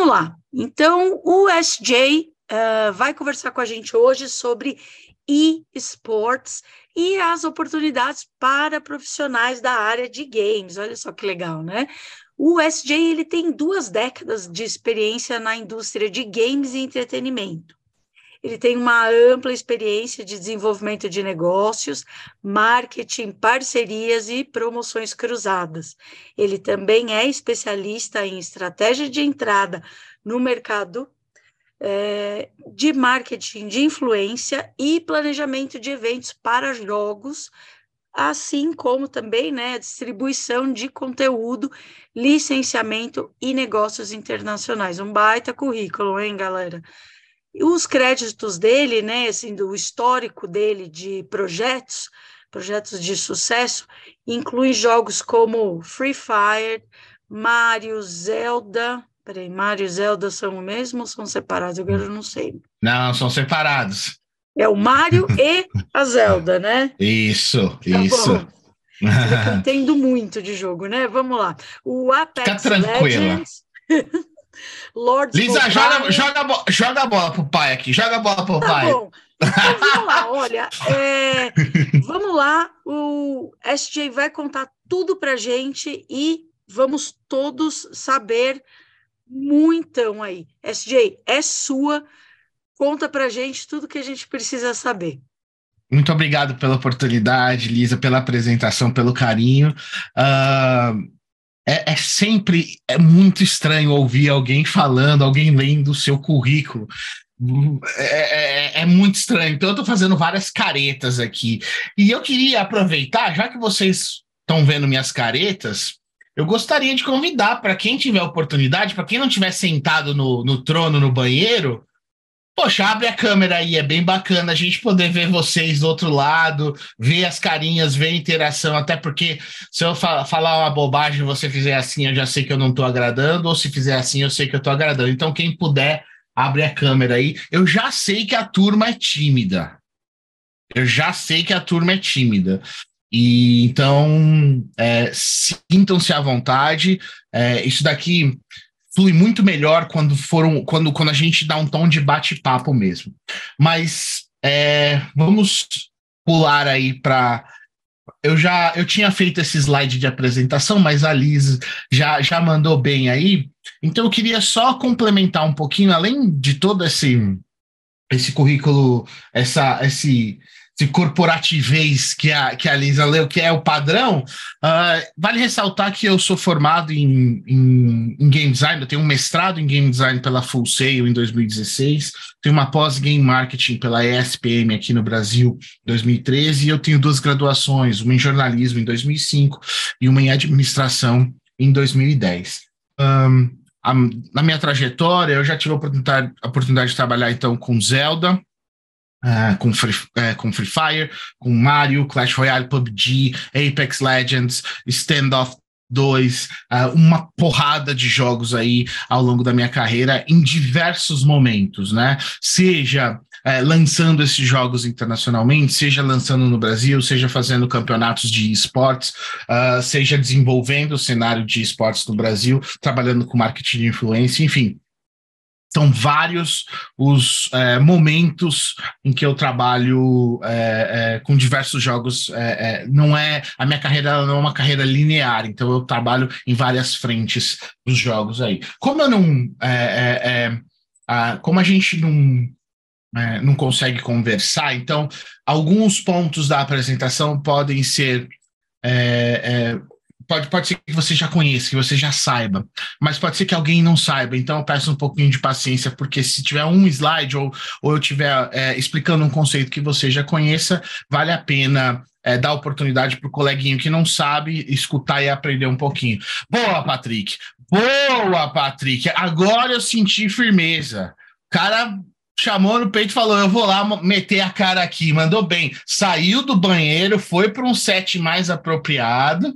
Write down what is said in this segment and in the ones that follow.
vamos lá. Então, o SJ uh, vai conversar com a gente hoje sobre e-sports e as oportunidades para profissionais da área de games. Olha só que legal, né? O SJ ele tem duas décadas de experiência na indústria de games e entretenimento. Ele tem uma ampla experiência de desenvolvimento de negócios, marketing, parcerias e promoções cruzadas. Ele também é especialista em estratégia de entrada no mercado é, de marketing de influência e planejamento de eventos para jogos, assim como também né, distribuição de conteúdo, licenciamento e negócios internacionais. Um baita currículo, hein, galera? E os créditos dele, né, assim, do histórico dele de projetos, projetos de sucesso, incluem jogos como Free Fire, Mario, Zelda, Peraí, Mario e Zelda são o mesmo ou são separados? Agora eu não sei. Não, são separados. É o Mario e a Zelda, né? Isso, tá isso. Bom. Eu entendo muito de jogo, né? Vamos lá. O Apex Fica tranquila. Legends. Lords Lisa, joga, joga, joga a bola pro pai aqui. Joga a bola pro tá pai. Bom. Então, vamos lá, olha. É, vamos lá. O SJ vai contar tudo pra gente e vamos todos saber muitão aí. SJ, é sua. Conta pra gente tudo que a gente precisa saber. Muito obrigado pela oportunidade, Lisa, pela apresentação, pelo carinho. Uh, é, é, sempre é muito estranho ouvir alguém falando, alguém lendo o seu currículo. É, é, é muito estranho. Então, eu estou fazendo várias caretas aqui. E eu queria aproveitar, já que vocês estão vendo minhas caretas, eu gostaria de convidar para quem tiver oportunidade, para quem não tiver sentado no, no trono no banheiro, poxa, abre a câmera aí, é bem bacana a gente poder ver vocês do outro lado, ver as carinhas, ver a interação, até porque se eu fa falar uma bobagem você fizer assim, eu já sei que eu não estou agradando, ou se fizer assim, eu sei que eu estou agradando. Então, quem puder, abre a câmera aí. Eu já sei que a turma é tímida. Eu já sei que a turma é tímida. E então é, sintam-se à vontade. É, isso daqui flui muito melhor quando foram quando, quando a gente dá um tom de bate-papo mesmo. Mas é, vamos pular aí para eu já eu tinha feito esse slide de apresentação, mas a Liz já, já mandou bem aí. Então eu queria só complementar um pouquinho, além de todo esse esse currículo, essa esse de corporativez que a, que a Lisa leu, que é o padrão, uh, vale ressaltar que eu sou formado em, em, em, game design, eu tenho um mestrado em game design pela Full Sail em 2016, tenho uma pós-game marketing pela ESPM aqui no Brasil em 2013, e eu tenho duas graduações, uma em jornalismo em 2005 e uma em administração em 2010. Um, a, na minha trajetória, eu já tive a oportunidade, a oportunidade de trabalhar então com Zelda, Uh, com, Free, uh, com Free Fire, com Mario, Clash Royale, PUBG, Apex Legends, Standoff 2, uh, ah, uma porrada de jogos aí ao longo da minha carreira em diversos momentos, né? Seja é, lançando esses jogos internacionalmente, seja lançando no Brasil, seja fazendo campeonatos de esportes, uh, seja desenvolvendo o cenário de esportes no Brasil, trabalhando com marketing de influência, enfim são vários os é, momentos em que eu trabalho é, é, com diversos jogos. É, é, não é a minha carreira não é uma carreira linear, então eu trabalho em várias frentes dos jogos aí. Como eu não, é, a, como a gente não não consegue conversar, então alguns pontos da apresentação podem ser pode, pode ser que você já conheça, que você já saiba, mas pode ser que alguém não saiba, então eu peço um pouquinho de paciência, porque se tiver um slide ou, ou eu estiver é, explicando um conceito que você já conheça, vale a pena é, dar oportunidade para o coleguinho que não sabe escutar e aprender um pouquinho. Boa, Patrick! Boa, Patrick! Agora eu senti firmeza. Cara chamou no peito e falou: Eu vou lá meter a cara aqui. Mandou bem. Saiu do banheiro, foi para um set mais apropriado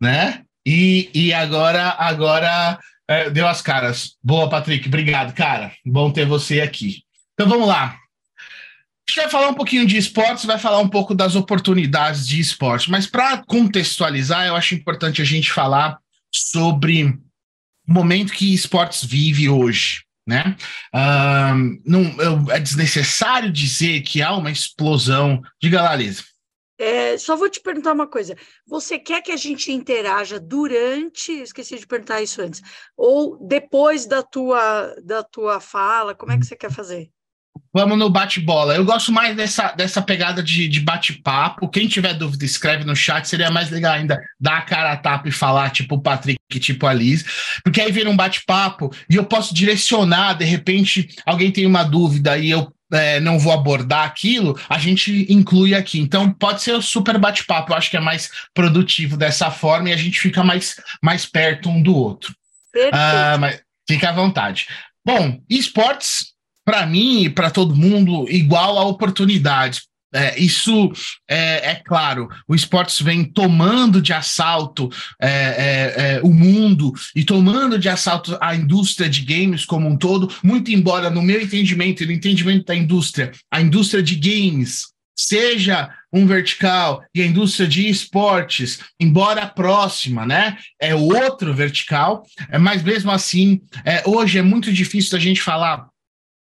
né? E, e agora, agora é, deu as caras. Boa, Patrick, obrigado, cara. Bom ter você aqui. Então vamos lá. A gente vai falar um pouquinho de esportes, vai falar um pouco das oportunidades de esporte, mas para contextualizar, eu acho importante a gente falar sobre momento que esportes vive hoje. Né? Não, é desnecessário dizer que há uma explosão. Diga lá, Lisa. É, só vou te perguntar uma coisa. Você quer que a gente interaja durante, esqueci de perguntar isso antes, ou depois da tua, da tua fala? Como é que você quer fazer? Vamos no bate-bola. Eu gosto mais dessa, dessa pegada de, de bate-papo. Quem tiver dúvida, escreve no chat. Seria mais legal ainda dar a cara a tapa e falar, tipo o Patrick, tipo a Liz. Porque aí vira um bate-papo e eu posso direcionar. De repente, alguém tem uma dúvida e eu é, não vou abordar aquilo, a gente inclui aqui. Então, pode ser o super bate-papo. Eu acho que é mais produtivo dessa forma e a gente fica mais, mais perto um do outro. Uh, mas fica à vontade. Bom, esportes para mim e para todo mundo, igual a oportunidades. É, isso é, é, claro, o esportes vem tomando de assalto é, é, é, o mundo e tomando de assalto a indústria de games como um todo, muito embora, no meu entendimento e no entendimento da indústria, a indústria de games seja um vertical e a indústria de esportes, embora próxima, né, é outro vertical, é, mas mesmo assim, hoje é muito difícil da gente falar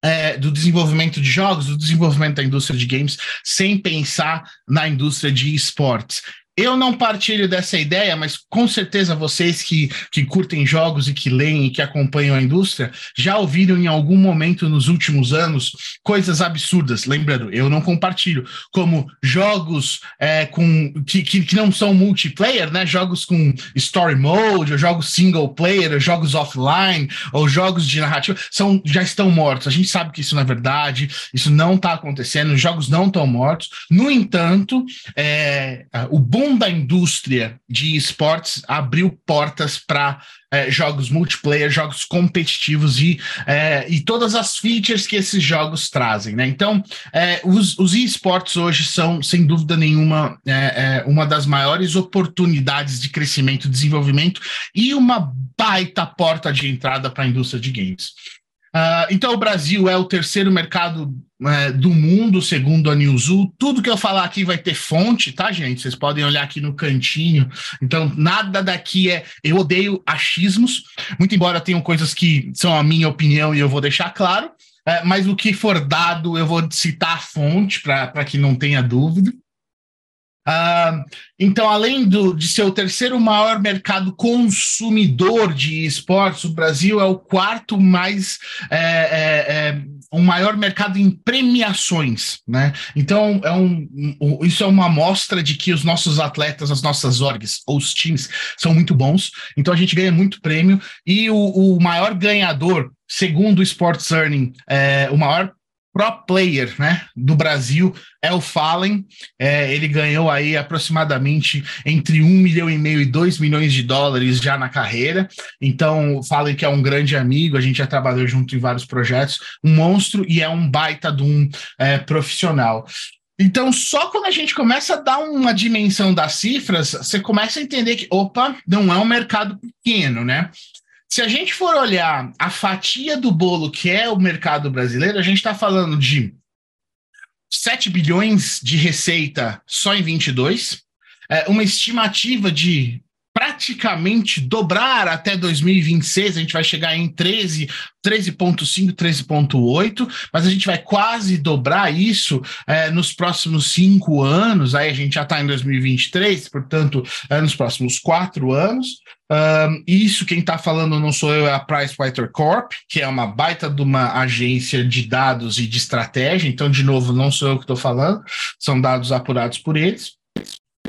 é, do desenvolvimento de jogos, do desenvolvimento da indústria de games, sem pensar na indústria de esportes. Eu não partilho dessa ideia, mas com certeza vocês que, que curtem jogos e que leem e que acompanham a indústria já ouviram em algum momento nos últimos anos coisas absurdas. Lembrando, eu não compartilho, como jogos é, com que, que, que, não são multiplayer, né? Jogos com story mode, ou jogos single player, ou jogos offline, ou jogos de narrativa, são, já estão mortos. A gente sabe que isso não é verdade, isso não está acontecendo, os jogos não estão mortos. No entanto, é, o bom boom da indústria de esportes abriu portas para é, jogos multiplayer, jogos competitivos e, é, e todas as features que esses jogos trazem, né? Então, é, os, os esportes hoje são, sem dúvida nenhuma, é, é, uma das maiores oportunidades de crescimento, desenvolvimento e uma baita porta de entrada para a indústria de games. Uh, então, o Brasil é o terceiro mercado é, do mundo, segundo a Newzoo. Tudo que eu falar aqui vai ter fonte, tá, gente? Vocês podem olhar aqui no cantinho. Então, nada daqui é. Eu odeio achismos, muito embora tenham coisas que são a minha opinião e eu vou deixar claro. É, mas o que for dado, eu vou citar a fonte para que não tenha dúvida. Uh, então, além do, de ser o terceiro maior mercado consumidor de esportes, o Brasil é o quarto mais é, é, é, o maior mercado em premiações, né? Então, é um, um, isso é uma amostra de que os nossos atletas, as nossas orgs ou os times são muito bons. Então, a gente ganha muito prêmio e o, o maior ganhador segundo o Sports Earning, é, o maior pro player né, do Brasil é o Fallen. É, ele ganhou aí aproximadamente entre um milhão e meio e dois milhões de dólares já na carreira. Então, Fallen que é um grande amigo, a gente já trabalhou junto em vários projetos, um monstro e é um baita de um é, profissional. Então, só quando a gente começa a dar uma dimensão das cifras, você começa a entender que, opa, não é um mercado pequeno, né? Se a gente for olhar a fatia do bolo que é o mercado brasileiro, a gente está falando de 7 bilhões de receita só em 22, é, uma estimativa de praticamente dobrar até 2026, a gente vai chegar em 13, 13.5, 13.8, mas a gente vai quase dobrar isso é, nos próximos cinco anos, aí a gente já está em 2023, portanto, é, nos próximos quatro anos. Um, isso quem está falando não sou eu, é a PricewaterhouseCorp, que é uma baita de uma agência de dados e de estratégia, então, de novo, não sou eu que estou falando, são dados apurados por eles.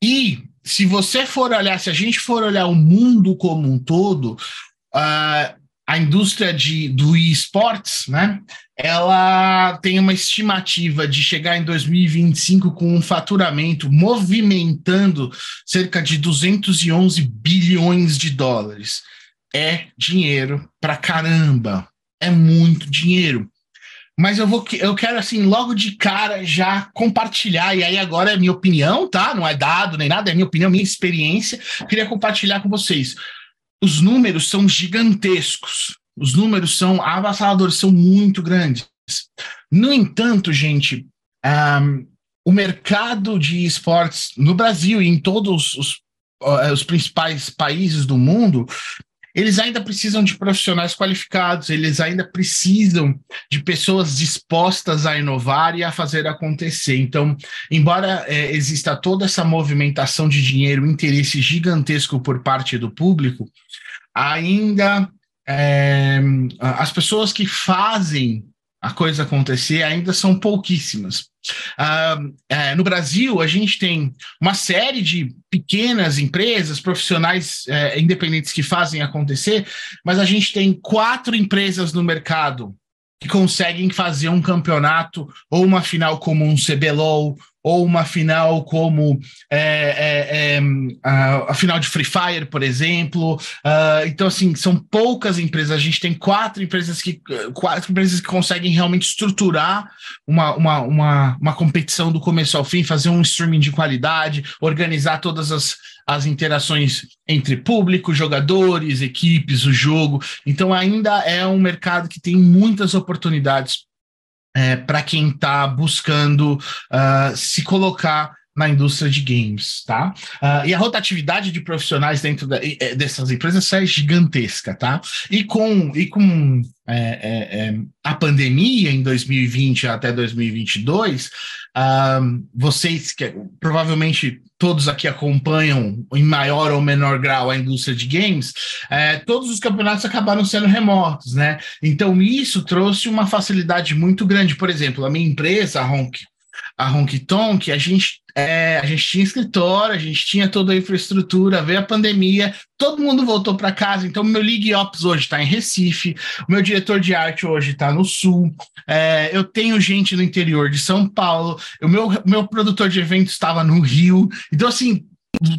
E se você for olhar, se a gente for olhar o mundo como um todo, uh, a indústria de, do esportes, né? Ela tem uma estimativa de chegar em 2025 com um faturamento movimentando cerca de 211 bilhões de dólares. É dinheiro pra caramba. É muito dinheiro mas eu vou eu quero assim logo de cara já compartilhar e aí agora é minha opinião, tá? Não é dado nem nada, é minha opinião, minha experiência. Queria compartilhar com vocês. Os números são gigantescos. Os números são avassaladores, são muito grandes. No entanto, gente, um, o mercado de esportes no Brasil e em todos os, os principais países do mundo eles ainda precisam de profissionais qualificados, eles ainda precisam de pessoas dispostas a inovar e a fazer acontecer. Então, embora é, exista toda essa movimentação de dinheiro, interesse gigantesco por parte do público, ainda é, as pessoas que fazem a coisa acontecer ainda são pouquíssimas. Uh, é, no Brasil, a gente tem uma série de pequenas empresas, profissionais é, independentes que fazem acontecer, mas a gente tem quatro empresas no mercado que conseguem fazer um campeonato ou uma final como um CBLOL ou uma final como é, é, é, a, a, final de Free Fire, por exemplo. Uh, então, assim, são poucas empresas. A gente tem quatro empresas que quatro empresas que conseguem realmente estruturar uma, uma, uma, uma competição do começo ao fim, fazer um streaming de qualidade, organizar todas as, as interações entre público, jogadores, equipes, o jogo. Então, ainda é um mercado que tem muitas oportunidades é, para quem está buscando uh, se colocar na indústria de games, tá? Uh, e a rotatividade de profissionais dentro da, dessas empresas é gigantesca, tá? E com, e com é, é, é a pandemia em 2020 até 2022, uh, vocês que provavelmente todos aqui acompanham em maior ou menor grau a indústria de games, é, todos os campeonatos acabaram sendo remotos, né? Então isso trouxe uma facilidade muito grande. Por exemplo, a minha empresa, a Honk, a Honky Tonk, a gente, é, a gente tinha escritório, a gente tinha toda a infraestrutura, veio a pandemia, todo mundo voltou para casa. Então, meu League Ops hoje está em Recife, o meu diretor de arte hoje está no Sul, é, eu tenho gente no interior de São Paulo, o meu, meu produtor de eventos estava no Rio. Então, assim,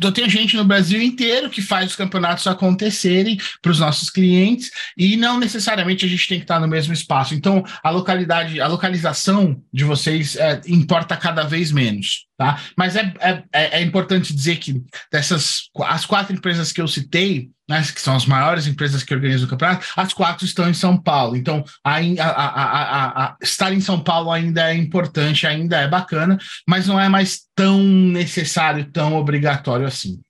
eu tenho gente no Brasil inteiro que faz os campeonatos acontecerem para os nossos clientes e não necessariamente a gente tem que estar no mesmo espaço. Então, a localidade, a localização de vocês é, importa cada vez menos. Tá? Mas é, é, é, importante dizer que dessas as quatro empresas que eu citei, né, que são as maiores empresas que organizam o campeonato, as quatro estão em São Paulo. Então, a, a, a, estar em São Paulo ainda é importante, ainda é bacana, mas não é mais tão necessário, tão obrigatório assim.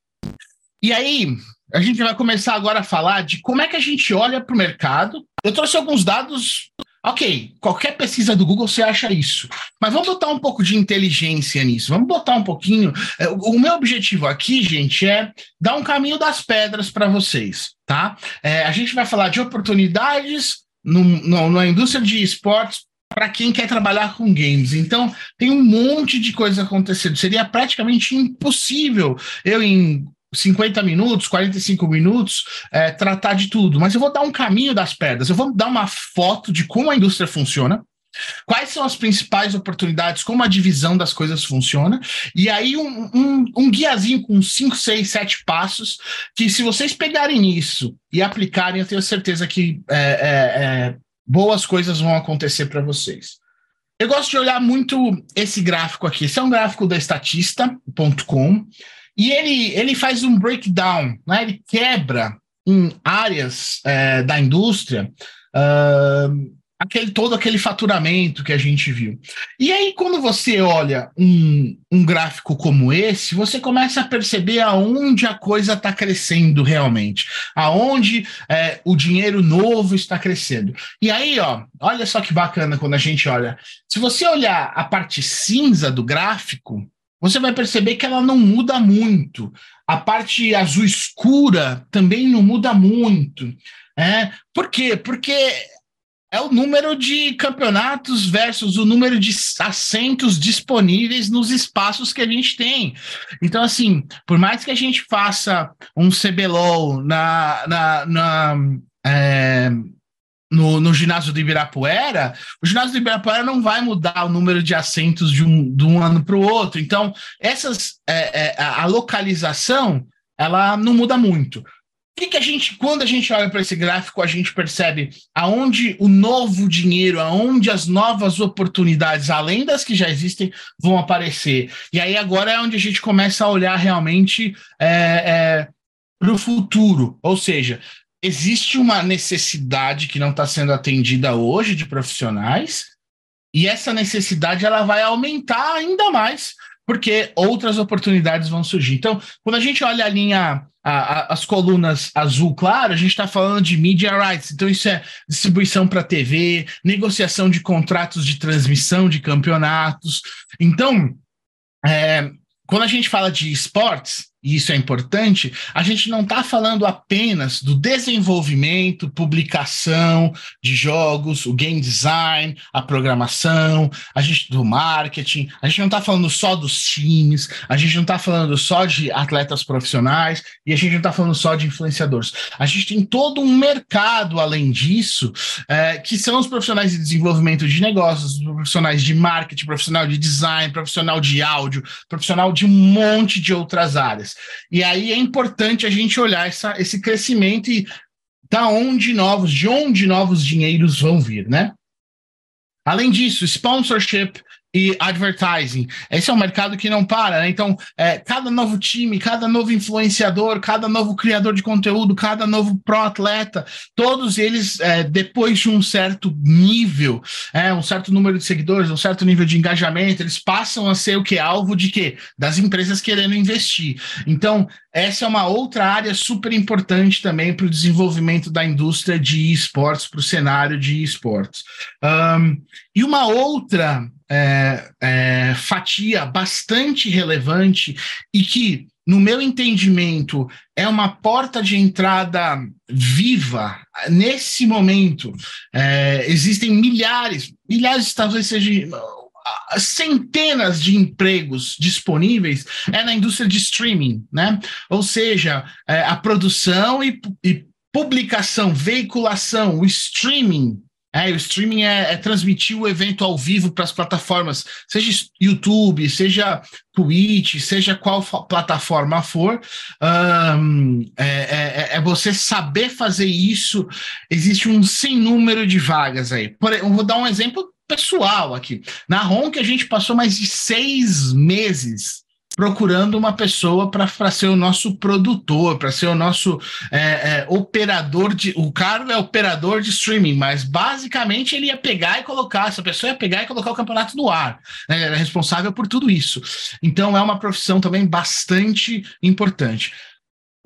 E aí, a gente vai começar agora a falar de como é que a gente olha para o mercado. Eu trouxe alguns dados Ok, qualquer pesquisa do Google você acha isso. Mas vamos botar um pouco de inteligência nisso. Vamos botar um pouquinho. É, o meu objetivo aqui, gente, é dar um caminho das pedras para vocês, tá? É, a gente vai falar de oportunidades no, no, na indústria de esportes para quem quer trabalhar com games. Então, tem um monte de coisa acontecendo. Seria praticamente impossível eu, em 50 minutos, 45 minutos, é, tratar de tudo. Mas eu vou dar um caminho das pedras, eu vou dar uma foto de como a indústria funciona, quais são as principais oportunidades, como a divisão das coisas funciona, e aí um, um, um guiazinho com 5, 6, 7 passos, que se vocês pegarem isso e aplicarem, eu tenho certeza que é, é, é boas coisas vão acontecer para vocês. Eu gosto de olhar muito esse gráfico aqui. Esse é um gráfico da Estatista.com. E ele, ele faz um breakdown, né? ele quebra em áreas é, da indústria uh, aquele, todo aquele faturamento que a gente viu. E aí, quando você olha um, um gráfico como esse, você começa a perceber aonde a coisa está crescendo realmente, aonde é, o dinheiro novo está crescendo. E aí, ó, olha só que bacana quando a gente olha. Se você olhar a parte cinza do gráfico, você vai perceber que ela não muda muito. A parte azul escura também não muda muito. É. Por quê? Porque é o número de campeonatos versus o número de assentos disponíveis nos espaços que a gente tem. Então, assim, por mais que a gente faça um CBLOL na, na, na é, no, no ginásio do Ibirapuera, o ginásio do Ibirapuera não vai mudar o número de assentos de um, de um ano para o outro. Então, essas, é, é, a localização ela não muda muito. O que, que a gente, quando a gente olha para esse gráfico, a gente percebe aonde o novo dinheiro, aonde as novas oportunidades, além das que já existem, vão aparecer. E aí agora é onde a gente começa a olhar realmente é, é, para o futuro. Ou seja, existe uma necessidade que não está sendo atendida hoje de profissionais, e essa necessidade ela vai aumentar ainda mais porque outras oportunidades vão surgir. Então, quando a gente olha a linha, a, a, as colunas azul claro, a gente está falando de media rights. Então, isso é distribuição para TV, negociação de contratos de transmissão de campeonatos. Então, é, quando a gente fala de esportes, e isso é importante, a gente não está falando apenas do desenvolvimento, publicação de jogos, o game design, a programação, a gente do marketing, a gente não está falando só dos times, a gente não está falando só de atletas profissionais e a gente não está falando só de influenciadores. A gente tem todo um mercado além disso, é, que são os profissionais de desenvolvimento de negócios, profissionais de marketing, profissional de design, profissional de áudio, profissional de um monte de outras áreas. E aí é importante a gente olhar essa, esse crescimento e da onde novos, de onde novos dinheiros vão vir, né? Além disso, sponsorship, e advertising. Esse é um mercado que não para, né? Então, é, cada novo time, cada novo influenciador, cada novo criador de conteúdo, cada novo pro-atleta, todos eles, é, depois de um certo nível, é, um certo número de seguidores, um certo nível de engajamento, eles passam a ser o que? Alvo de quê? Das empresas querendo investir. Então, essa é uma outra área super importante também para o desenvolvimento da indústria de esportes, para o cenário de esportes. Um, e uma outra é, é, fatia bastante relevante e que, no meu entendimento, é uma porta de entrada viva. Nesse momento, é, existem milhares, milhares, talvez seja centenas de empregos disponíveis é na indústria de streaming, né? Ou seja, é, a produção e, e publicação, veiculação, o streaming é, o streaming é, é, transmitir o evento ao vivo para as plataformas, seja YouTube, seja Twitch, seja qual plataforma for. Um, é, é, é, você saber fazer isso. Existe um sem número de vagas aí. Por, eu vou dar um exemplo pessoal aqui. Na Ronk, a gente passou mais de seis meses procurando uma pessoa para ser o nosso produtor, para ser o nosso é, é, operador de. O Carlos é operador de streaming, mas basicamente ele ia pegar e colocar, essa pessoa ia pegar e colocar o campeonato no ar. Né? Ele era responsável por tudo isso. Então é uma profissão também bastante importante.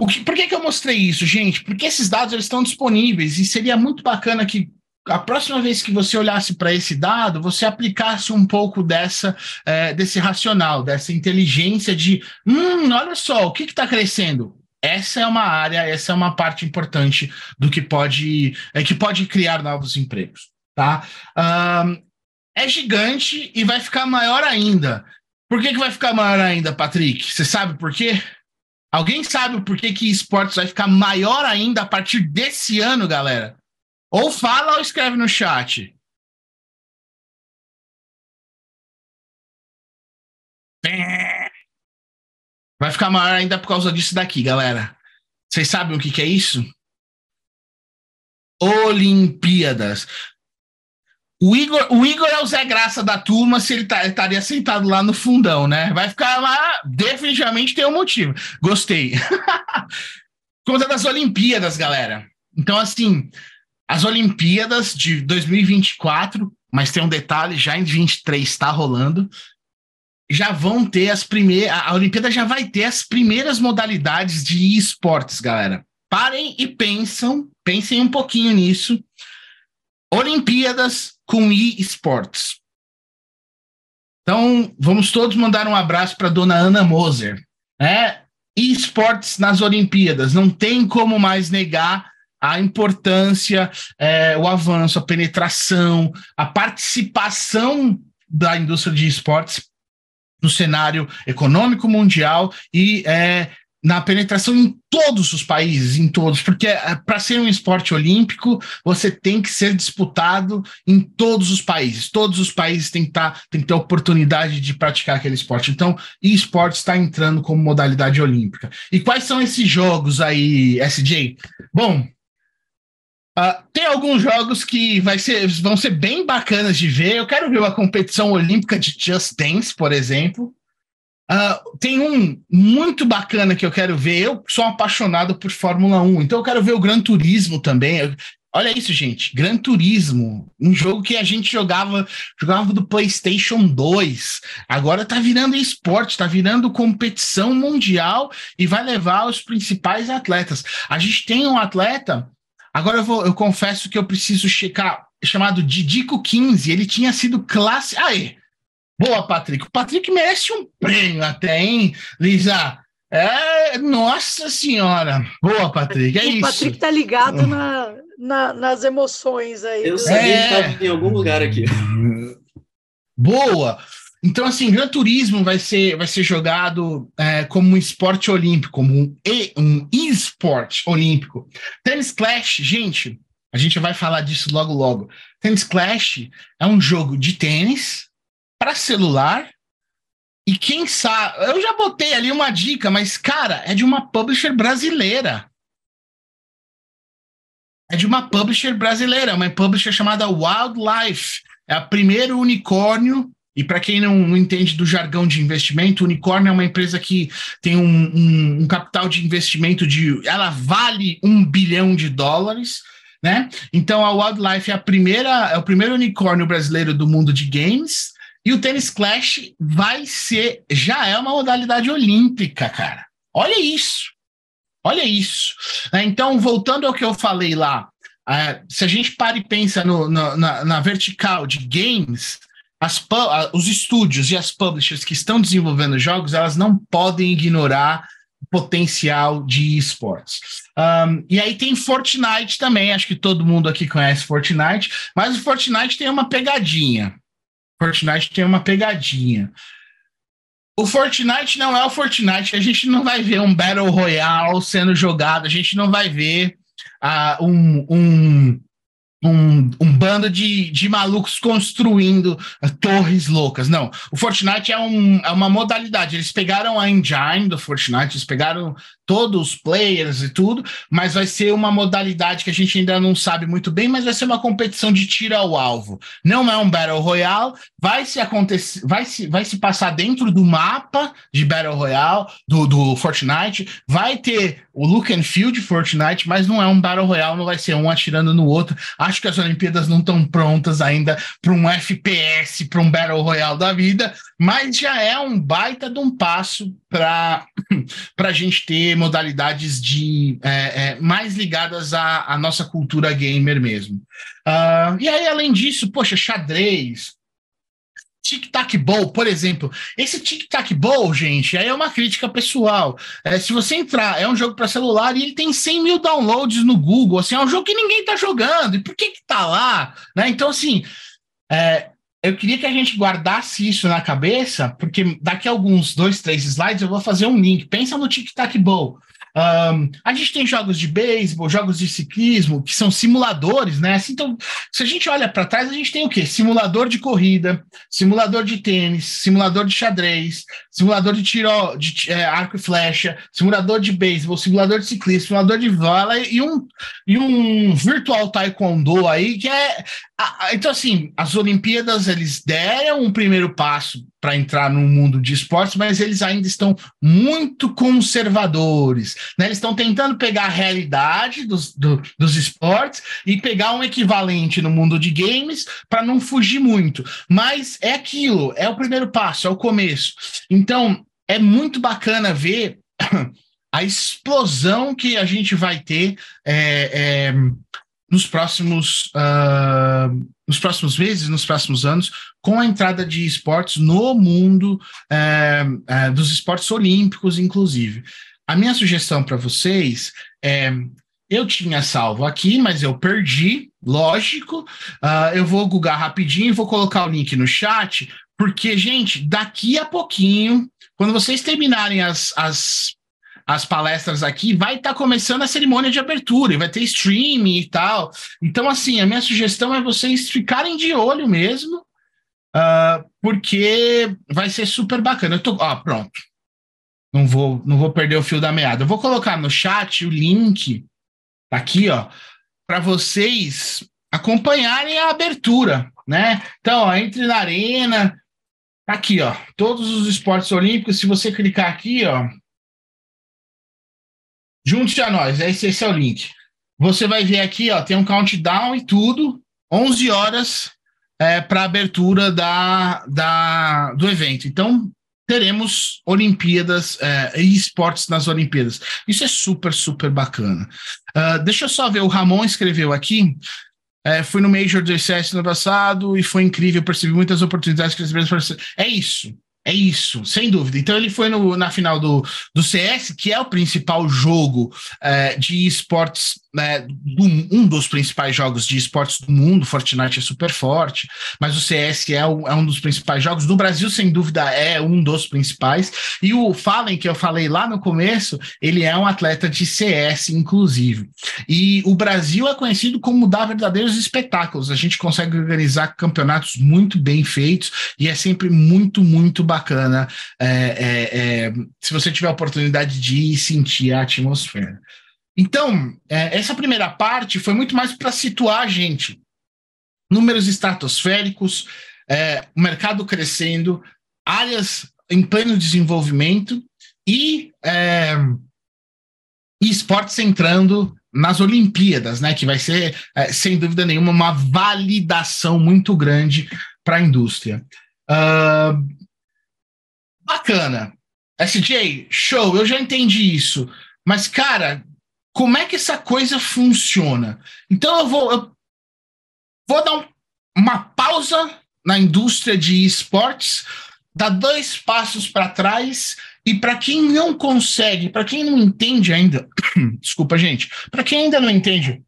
Que, por que, que eu mostrei isso, gente? Porque esses dados eles estão disponíveis e seria muito bacana que a próxima vez que você olhasse para esse dado, você aplicasse um pouco dessa é, desse racional, dessa inteligência de, hum, olha só, o que está crescendo? Essa é uma área, essa é uma parte importante do que pode é, que pode criar novos empregos, tá? Um, é gigante e vai ficar maior ainda. Por que, que vai ficar maior ainda, Patrick? Você sabe por quê? Alguém sabe por que, que esportes vai ficar maior ainda a partir desse ano, galera? Ou fala ou escreve no chat. Vai ficar maior ainda por causa disso daqui, galera. Vocês sabem o que, que é isso? Olimpíadas. O Igor, o Igor é o Zé Graça da turma se ele tá, estaria sentado lá no fundão, né? Vai ficar lá, definitivamente tem um motivo. Gostei. Conta das Olimpíadas, galera. Então, assim, as Olimpíadas de 2024, mas tem um detalhe, já em 23 está rolando, já vão ter as primeiras. A Olimpíada já vai ter as primeiras modalidades de esportes, galera. Parem e pensam, pensem um pouquinho nisso. Olimpíadas com e-sports. Então, vamos todos mandar um abraço para dona Ana Moser. Né? E-sports nas Olimpíadas. Não tem como mais negar a importância, é, o avanço, a penetração, a participação da indústria de esportes no cenário econômico mundial e é, na penetração em todos os países, em todos, porque é, para ser um esporte olímpico, você tem que ser disputado em todos os países. Todos os países têm que, tá, têm que ter oportunidade de praticar aquele esporte. Então, esporte está entrando como modalidade olímpica. E quais são esses jogos aí, SJ? Bom, Uh, tem alguns jogos que vai ser, vão ser bem bacanas de ver. Eu quero ver uma competição olímpica de Just Dance, por exemplo. Uh, tem um muito bacana que eu quero ver. Eu sou apaixonado por Fórmula 1, então eu quero ver o Gran Turismo também. Olha isso, gente. Gran Turismo, um jogo que a gente jogava, jogava do PlayStation 2. Agora tá virando esporte, tá virando competição mundial e vai levar os principais atletas. A gente tem um atleta, agora eu vou, eu confesso que eu preciso checar, chamado Didico 15. Ele tinha sido classe. Aí, boa, Patrick. O Patrick merece um prêmio até, hein, Lisa? É, nossa senhora. Boa, Patrick. É o isso. O Patrick tá ligado na, na, nas emoções aí. Eu sabia é... que estava em algum lugar aqui. Boa. Então, assim, Gran Turismo vai ser, vai ser jogado é, como um esporte olímpico, como um, e, um e-sport olímpico. Tennis Clash, gente, a gente vai falar disso logo logo. Tennis Clash é um jogo de tênis para celular e quem sabe, eu já botei ali uma dica, mas cara, é de uma publisher brasileira. É de uma publisher brasileira, uma publisher chamada Wildlife. É a primeiro unicórnio. E para quem não, não, entende do jargão de investimento, unicórnio é uma empresa que tem um, um, um capital de investimento de. Ela vale um bilhão de dólares. Né? Então a Wildlife é a primeira, é o primeiro unicórnio brasileiro do mundo de games. E o tênis clash vai ser, já é uma modalidade olímpica, cara. Olha isso. Olha isso. É, então, voltando ao que eu falei lá, é, se a gente para e pensa no, no, na, na, vertical de games, as, os estúdios e as publishers que estão desenvolvendo jogos, elas não podem ignorar o potencial de esportes. Um, e aí tem Fortnite também, acho que todo mundo aqui conhece Fortnite, mas o Fortnite tem uma pegadinha. Fortnite tem uma pegadinha. O Fortnite não é o Fortnite, a gente não vai ver um Battle Royale sendo jogado, a gente não vai ver uh, um, um, um, um, bando de, de malucos construindo uh, torres loucas. Não, o Fortnite é, um, é uma modalidade. Eles pegaram a engine do Fortnite, eles pegaram todos os players e tudo, mas vai ser uma modalidade que a gente ainda não sabe muito bem, mas vai ser uma competição de tiro ao alvo. Não é um Battle Royale, vai se acontecer, vai se, vai se passar dentro do mapa de Battle Royale do, do Fortnite, vai ter o look and feel de Fortnite, mas não é um Battle Royale, não vai ser um atirando no outro. Acho que as Olimpíadas não estão prontas ainda para um FPS, para um Battle Royale da vida, mas já é um baita de um passo para a gente ter modalidades de é, é, mais ligadas à, à, nossa cultura gamer mesmo. Uh, e aí, além disso, poxa, xadrez, Tic-Tac Bowl, por exemplo. Esse Tic-Tac Bowl, gente, aí é uma crítica pessoal. É, se você entrar, é um jogo para celular e ele tem 100 mil downloads no Google. Assim, é um jogo que ninguém tá jogando. E por que que tá lá? Né? Então, assim, é, eu queria que a gente guardasse isso na cabeça, porque daqui a alguns dois, três slides eu vou fazer um link. Pensa no Tic Tac Bowl. Um, a gente tem jogos de beisebol, jogos de ciclismo, que são simuladores, né? Assim, então, se a gente olha para trás, a gente tem o quê? Simulador de corrida, simulador de tênis, simulador de xadrez, simulador de tiro de é, arco e flecha, simulador de beisebol, simulador de ciclismo, simulador de vôlei e um, e um virtual taekwondo aí, que é. Então, assim, as Olimpíadas eles deram um primeiro passo para entrar no mundo de esportes, mas eles ainda estão muito conservadores. Né? Eles estão tentando pegar a realidade dos, do, dos esportes e pegar um equivalente no mundo de games para não fugir muito. Mas é aquilo, é o primeiro passo, é o começo. Então, é muito bacana ver a explosão que a gente vai ter é, é, nos próximos uh, nos próximos meses, nos próximos anos, com a entrada de esportes no mundo é, é, dos esportes olímpicos, inclusive. A minha sugestão para vocês é eu tinha salvo aqui, mas eu perdi, lógico. Uh, eu vou googar rapidinho vou colocar o link no chat, porque, gente, daqui a pouquinho, quando vocês terminarem as, as as palestras aqui, vai estar tá começando a cerimônia de abertura, e vai ter streaming e tal. Então, assim, a minha sugestão é vocês ficarem de olho mesmo, uh, porque vai ser super bacana. Eu tô, ó, pronto. Não vou, não vou perder o fio da meada. Eu vou colocar no chat o link aqui, ó, para vocês acompanharem a abertura, né? Então, ó, entre na arena, aqui, ó, todos os esportes olímpicos. Se você clicar aqui, ó, Junte-se a nós, esse, esse é o link. você vai ver aqui, ó, tem um countdown e tudo, 11 horas é, para abertura da, da, do evento. Então, teremos Olimpíadas é, e esportes nas Olimpíadas. Isso é super, super bacana. Uh, deixa eu só ver, o Ramon escreveu aqui. É, fui no Major do ICS no passado e foi incrível, percebi muitas oportunidades que as É isso. É isso, sem dúvida. Então ele foi no, na final do, do CS, que é o principal jogo é, de esportes, né, do, um dos principais jogos de esportes do mundo. Fortnite é super forte, mas o CS é, o, é um dos principais jogos. No Brasil, sem dúvida, é um dos principais. E o Fallen, que eu falei lá no começo, ele é um atleta de CS, inclusive. E o Brasil é conhecido como dar verdadeiros espetáculos. A gente consegue organizar campeonatos muito bem feitos e é sempre muito, muito bacana é, é, é, se você tiver a oportunidade de ir sentir a atmosfera. Então, é, essa primeira parte foi muito mais para situar a gente. Números estratosféricos, é, o mercado crescendo, áreas em pleno desenvolvimento e, é, e esportes entrando nas Olimpíadas, né? Que vai ser, sem dúvida nenhuma, uma validação muito grande para a indústria. Uh, Bacana. SJ, show, eu já entendi isso. Mas, cara, como é que essa coisa funciona? Então eu vou, eu vou dar um, uma pausa na indústria de esportes, dar dois passos para trás e para quem não consegue, para quem não entende ainda, desculpa, gente, para quem ainda não entende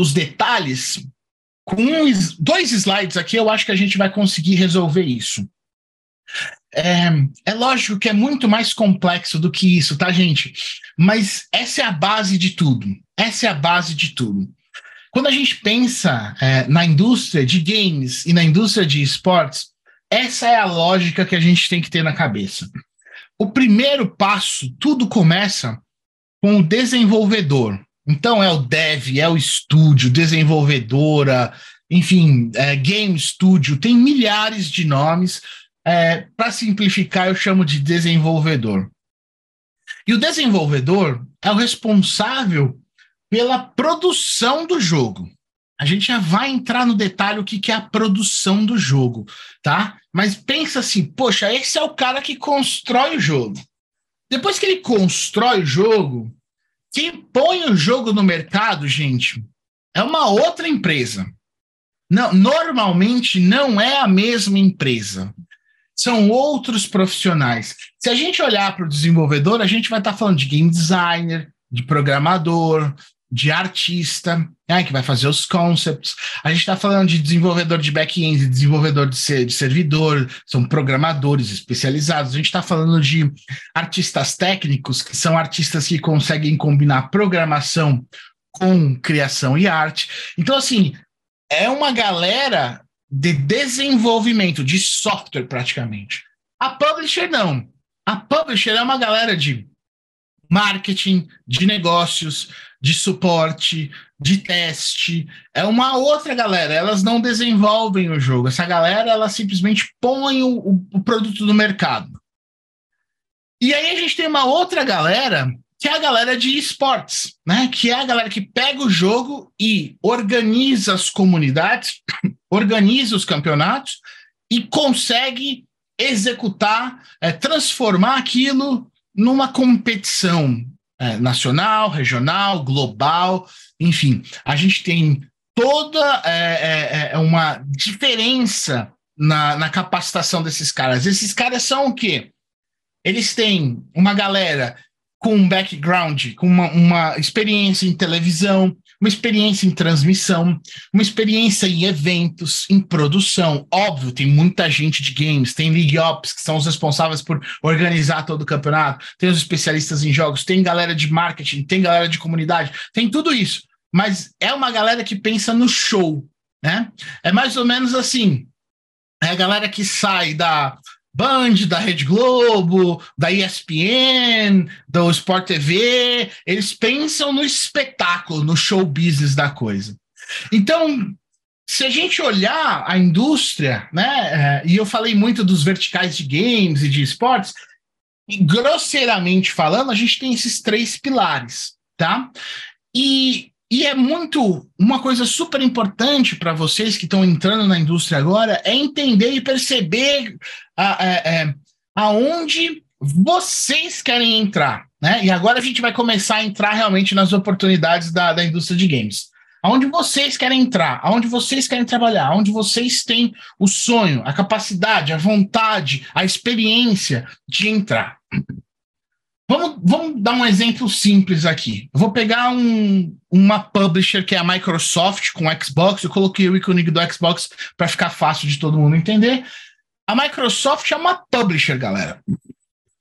os detalhes, com um, dois slides aqui eu acho que a gente vai conseguir resolver isso. É, é lógico que é muito mais complexo do que isso, tá, gente? Mas essa é a base de tudo. Essa é a base de tudo. Quando a gente pensa é, na indústria de games e na indústria de esportes, essa é a lógica que a gente tem que ter na cabeça. O primeiro passo, tudo começa com o desenvolvedor. Então é o dev, é o estúdio, desenvolvedora, enfim, é, game studio, tem milhares de nomes é, para simplificar, eu chamo de desenvolvedor. E o desenvolvedor é o responsável pela produção do jogo. A gente já vai entrar no detalhe o que, que é a produção do jogo, tá? Mas pensa assim, poxa, esse é o cara que constrói o jogo. Depois que ele constrói o jogo, quem põe o jogo no mercado, gente, é uma outra empresa. Não, normalmente não é a mesma empresa são outros profissionais. Se a gente olhar para o desenvolvedor, a gente vai estar tá falando de game designer, de programador, de artista, né, que vai fazer os concepts. A gente está falando de desenvolvedor de back-end, desenvolvedor de, ser, de servidor, são programadores especializados. A gente está falando de artistas técnicos, que são artistas que conseguem combinar programação com criação e arte. Então, assim, é uma galera de desenvolvimento de software, praticamente. A publisher não. A publisher é uma galera de marketing, de negócios, de suporte, de teste. É uma outra galera. Elas não desenvolvem o jogo. Essa galera, ela simplesmente põe o, o produto no mercado. E aí a gente tem uma outra galera que é a galera de esportes, né? Que é a galera que pega o jogo e organiza as comunidades, organiza os campeonatos e consegue executar, é, transformar aquilo numa competição é, nacional, regional, global, enfim, a gente tem toda é, é, é uma diferença na, na capacitação desses caras. Esses caras são o quê? Eles têm uma galera com um background, com uma, uma experiência em televisão, uma experiência em transmissão, uma experiência em eventos, em produção. Óbvio, tem muita gente de games, tem League Ops, que são os responsáveis por organizar todo o campeonato, tem os especialistas em jogos, tem galera de marketing, tem galera de comunidade, tem tudo isso. Mas é uma galera que pensa no show, né? É mais ou menos assim. É a galera que sai da Band, da Rede Globo, da ESPN, do Sport TV, eles pensam no espetáculo, no show business da coisa. Então, se a gente olhar a indústria, né, é, e eu falei muito dos verticais de games e de esportes, e grosseiramente falando, a gente tem esses três pilares. tá? E, e é muito uma coisa super importante para vocês que estão entrando na indústria agora é entender e perceber a, a, a, é, aonde vocês querem entrar, né? E agora a gente vai começar a entrar realmente nas oportunidades da, da indústria de games. Aonde vocês querem entrar, aonde vocês querem trabalhar, aonde vocês têm o sonho, a capacidade, a vontade, a experiência de entrar. Vamos, vamos dar um exemplo simples aqui. Eu vou pegar um, uma publisher que é a Microsoft com Xbox. Eu coloquei o ícone do Xbox para ficar fácil de todo mundo entender. A Microsoft é uma publisher, galera. O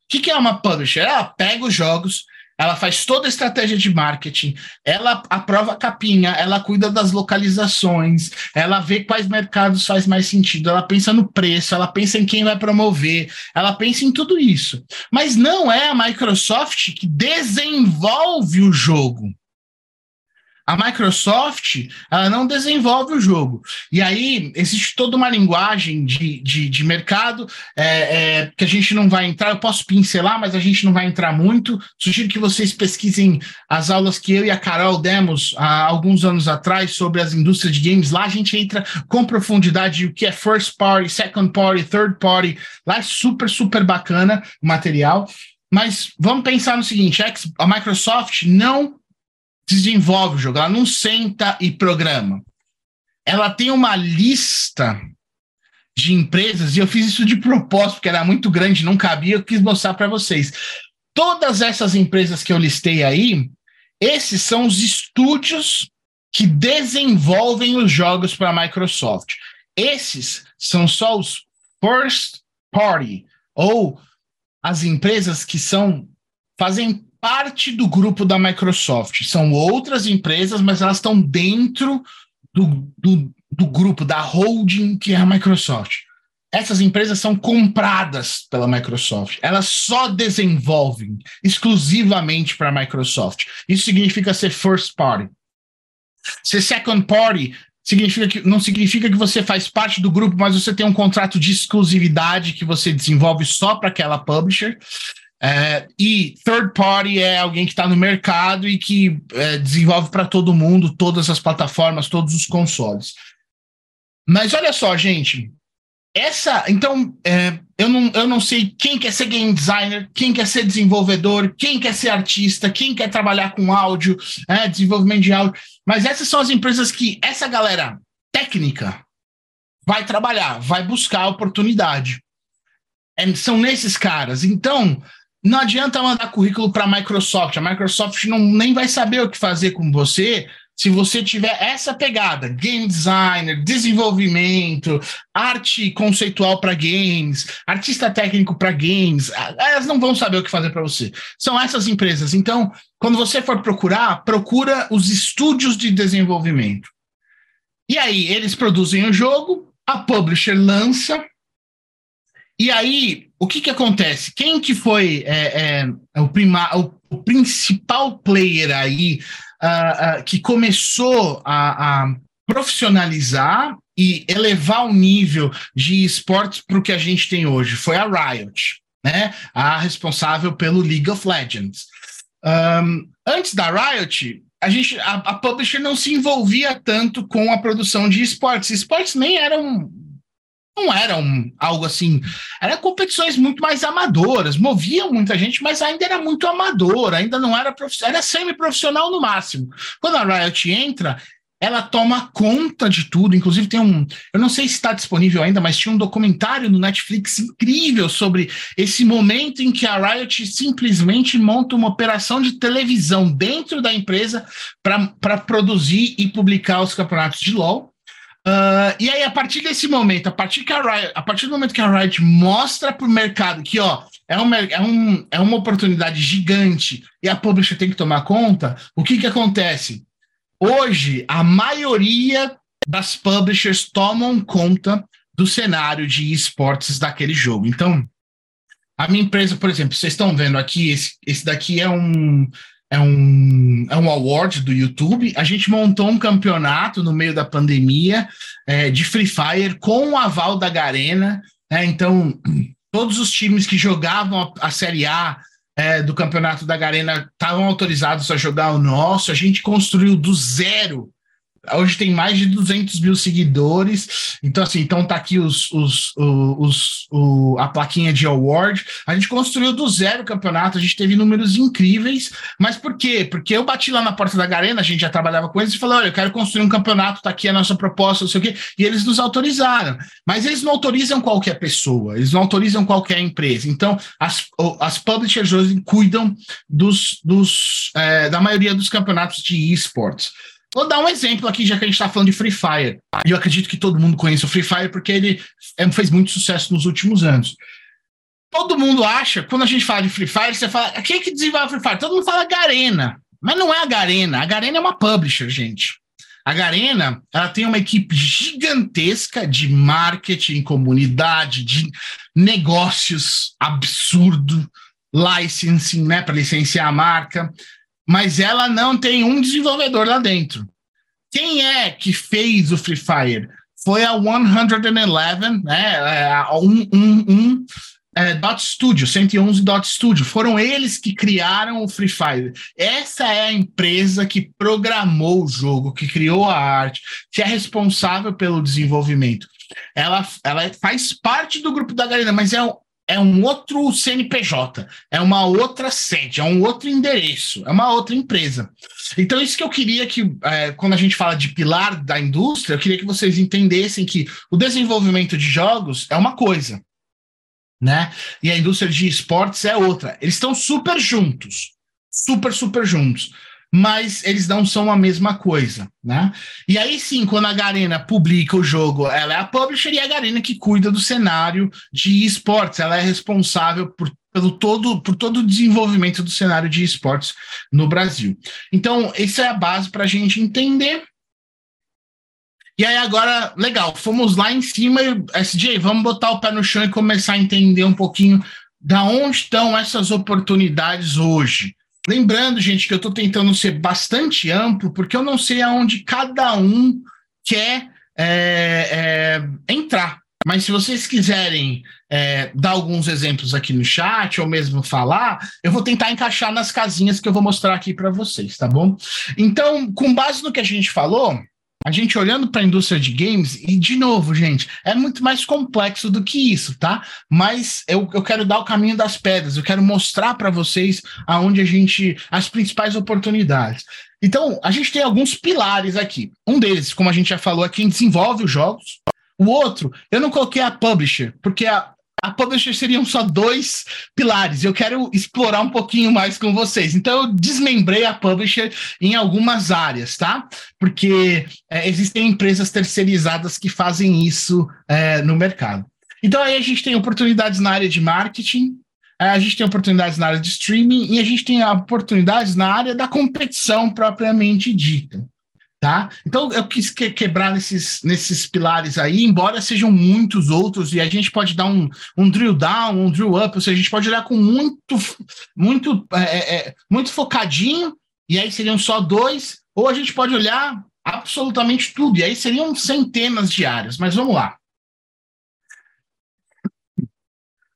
que, que é uma publisher? Ela pega os jogos, ela faz toda a estratégia de marketing, ela aprova a capinha, ela cuida das localizações, ela vê quais mercados faz mais sentido, ela pensa no preço, ela pensa em quem vai promover, ela pensa em tudo isso. Mas não é a Microsoft que desenvolve o jogo. A Microsoft ela não desenvolve o jogo. E aí existe toda uma linguagem de, de, de mercado é, é, que a gente não vai entrar. Eu posso pincelar, mas a gente não vai entrar muito. Sugiro que vocês pesquisem as aulas que eu e a Carol demos há alguns anos atrás sobre as indústrias de games. Lá a gente entra com profundidade o que é first party, second party, third party. Lá é super, super bacana o material. Mas vamos pensar no seguinte: a Microsoft não desenvolve o jogo, ela não senta e programa. Ela tem uma lista de empresas, e eu fiz isso de propósito, porque era muito grande, não cabia, eu quis mostrar para vocês. Todas essas empresas que eu listei aí, esses são os estúdios que desenvolvem os jogos para a Microsoft. Esses são só os first party, ou as empresas que são fazem parte do grupo da Microsoft. São outras empresas, mas elas estão dentro do, do, do grupo, da holding que é a Microsoft. Essas empresas são compradas pela Microsoft. Elas só desenvolvem exclusivamente para a Microsoft. Isso significa ser first party. Ser second party significa que, não significa que você faz parte do grupo, mas você tem um contrato de exclusividade que você desenvolve só para aquela publisher. É, e third party é alguém que está no mercado e que é, desenvolve para todo mundo, todas as plataformas, todos os consoles. Mas olha só, gente. Essa, então, é, eu, não, eu não sei quem quer ser game designer, quem quer ser desenvolvedor, quem quer ser artista, quem quer trabalhar com áudio, é, desenvolvimento de áudio. Mas essas são as empresas que essa galera técnica vai trabalhar, vai buscar oportunidade. É, são nesses caras. Então, não adianta mandar currículo para a Microsoft. A Microsoft não, nem vai saber o que fazer com você se você tiver essa pegada, game designer, desenvolvimento, arte conceitual para games, artista técnico para games, elas não vão saber o que fazer para você. São essas empresas. Então, quando você for procurar, procura os estúdios de desenvolvimento. E aí, eles produzem o jogo, a publisher lança, e aí, o que que acontece? Quem que foi é, é, o, prima, o, principal player aí uh, uh, que começou a, a, profissionalizar e elevar o nível de esportes para o que a gente tem hoje? Foi a Riot, né? A responsável pelo League of Legends. Um, antes da Riot, a gente, a, a publisher não se envolvia tanto com a produção de esportes. Esportes nem eram não eram algo assim, eram competições muito mais amadoras, moviam muita gente, mas ainda era muito amador, ainda não era profissional, era semi-profissional no máximo. Quando a Riot entra, ela toma conta de tudo, inclusive tem um, eu não sei se está disponível ainda, mas tinha um documentário no Netflix incrível sobre esse momento em que a Riot simplesmente monta uma operação de televisão dentro da empresa para produzir e publicar os campeonatos de LoL Uh, e aí, a partir desse momento, a partir, que a, Riot, a partir do momento que a Riot mostra para o mercado que ó, é, um, é, um, é uma oportunidade gigante e a publisher tem que tomar conta, o que, que acontece? Hoje, a maioria das publishers tomam conta do cenário de esportes daquele jogo. Então, a minha empresa, por exemplo, vocês estão vendo aqui, esse, esse daqui é um, é um, é um award do YouTube. A gente montou um campeonato no meio da pandemia é, de Free Fire com o aval da Garena. Né? Então, todos os times que jogavam a, a Série A é, do campeonato da Garena estavam autorizados a jogar o nosso, a gente construiu do zero Hoje tem mais de 200 mil seguidores. Então, assim, então tá aqui os, os, os, o, a plaquinha de award. A gente construiu do zero o campeonato, a gente teve números incríveis. Mas por quê? Porque eu bati lá na porta da Garena, a gente já trabalhava com eles e falou: olha, eu quero construir um campeonato, tá aqui a nossa proposta, não sei o quê. E eles nos autorizaram. Mas eles não autorizam qualquer pessoa, eles não autorizam qualquer empresa. Então, as, as publishers hoje cuidam dos, dos, é, da maioria dos campeonatos de esportes. Vou dar um exemplo aqui, já que a gente está falando de Free Fire. E eu acredito que todo mundo conhece o Free Fire porque ele é, fez muito sucesso nos últimos anos. Todo mundo acha, quando a gente fala de Free Fire, você fala, quem é que desenvolve Free Fire? Todo mundo fala Garena. Mas não é a Garena. A Garena é uma publisher, gente. A Garena, ela tem uma equipe gigantesca de marketing, comunidade, de negócios absurdo, licensing, né, para licenciar a marca mas ela não tem um desenvolvedor lá dentro. Quem é que fez o Free Fire? Foi a 111, né? É, a 111 é, Dot Studio, 111 Dot Studio. Foram eles que criaram o Free Fire. Essa é a empresa que programou o jogo, que criou a arte, que é responsável pelo desenvolvimento. Ela, ela faz parte do grupo da Garena, mas é é um outro CNPJ, é uma outra sede, é um outro endereço, é uma outra empresa. Então, isso que eu queria que, é, quando a gente fala de pilar da indústria, eu queria que vocês entendessem que o desenvolvimento de jogos é uma coisa, né? E a indústria de esportes é outra. Eles estão super juntos, super, super juntos mas eles não são a mesma coisa, né? E aí sim, quando a Garena publica o jogo, ela é a publisher e a Garena que cuida do cenário de esportes, ela é responsável por pelo todo, por todo o desenvolvimento do cenário de esportes no Brasil. Então, essa é a base para a gente entender. E aí, agora, legal, fomos lá em cima, SJ, vamos botar o pé no chão e começar a entender um pouquinho da onde estão essas oportunidades hoje. Lembrando, gente, que eu estou tentando ser bastante amplo, porque eu não sei aonde cada um quer é, é, entrar. Mas se vocês quiserem é, dar alguns exemplos aqui no chat, ou mesmo falar, eu vou tentar encaixar nas casinhas que eu vou mostrar aqui para vocês, tá bom? Então, com base no que a gente falou, a gente olhando para a indústria de games, e de novo, gente, é muito mais complexo do que isso, tá? Mas eu, eu quero dar o caminho das pedras, eu quero mostrar para vocês aonde a gente. as principais oportunidades. Então, a gente tem alguns pilares aqui. Um deles, como a gente já falou, é quem desenvolve os jogos. O outro, eu não coloquei a publisher, porque a, a publisher seriam só dois pilares. Eu quero explorar um pouquinho mais com vocês. Então, eu desmembrei a publisher em algumas áreas, tá? Porque é, existem empresas terceirizadas que fazem isso é, no mercado. Então, aí a gente tem oportunidades na área de marketing, a gente tem oportunidades na área de streaming e a gente tem oportunidades na área da competição propriamente dita. Tá? Então eu quis que, quebrar nesses, nesses pilares aí, embora sejam muitos outros, e a gente pode dar um, um drill down, um drill up, ou seja, a gente pode olhar com muito, muito, é, é, é, muito focadinho, e aí seriam só dois, ou a gente pode olhar absolutamente tudo, e aí seriam centenas de áreas, mas vamos lá.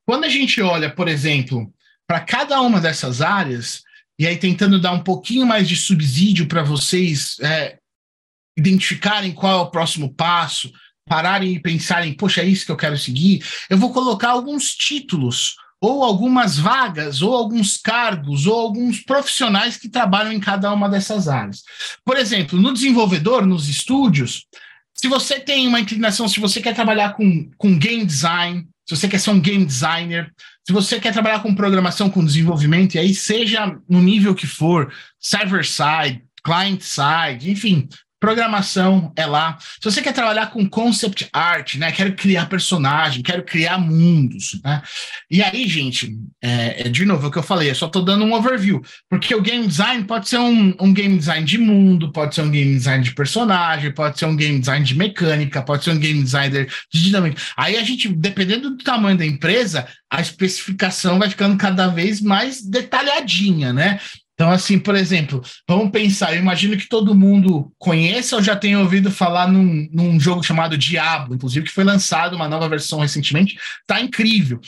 Quando a gente olha, por exemplo, para cada uma dessas áreas, e aí tentando dar um pouquinho mais de subsídio para vocês é, identificarem qual é o próximo passo, pararem e pensarem, poxa, é isso que eu quero seguir, eu vou colocar alguns títulos, ou algumas vagas, ou alguns cargos, ou alguns profissionais que trabalham em cada uma dessas áreas. Por exemplo, no desenvolvedor, nos estúdios, se você tem uma inclinação, se você quer trabalhar com, com game design, se você quer ser um game designer, se você quer trabalhar com programação, com desenvolvimento, e aí seja no nível que for, server side, client side, enfim, Programação é lá. Se você quer trabalhar com concept art, né? Quero criar personagem, quero criar mundos, né? E aí, gente, é, é de novo é o que eu falei, eu só estou dando um overview, porque o game design pode ser um, um, game design de mundo, pode ser um game design de personagem, pode ser um game design de mecânica, pode ser um game designer de dinâmica. Aí a gente, dependendo do tamanho da empresa, a especificação vai ficando cada vez mais detalhadinha, né? Então, assim, por exemplo, vamos pensar, eu imagino que todo mundo conheça ou já tenha ouvido falar num, num jogo chamado Diablo, inclusive, que foi lançado uma nova versão recentemente, tá incrível.